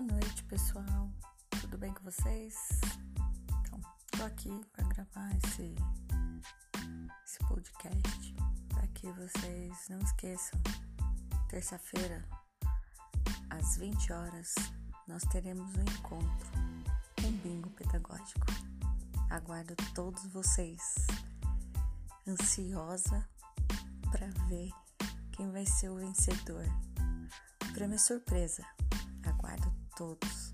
noite, pessoal. Tudo bem com vocês? Então, tô aqui para gravar esse, esse podcast para que vocês não esqueçam. Terça-feira, às 20 horas, nós teremos um encontro, um bingo pedagógico. Aguardo todos vocês, ansiosa para ver quem vai ser o vencedor. Prêmio surpresa. Todos.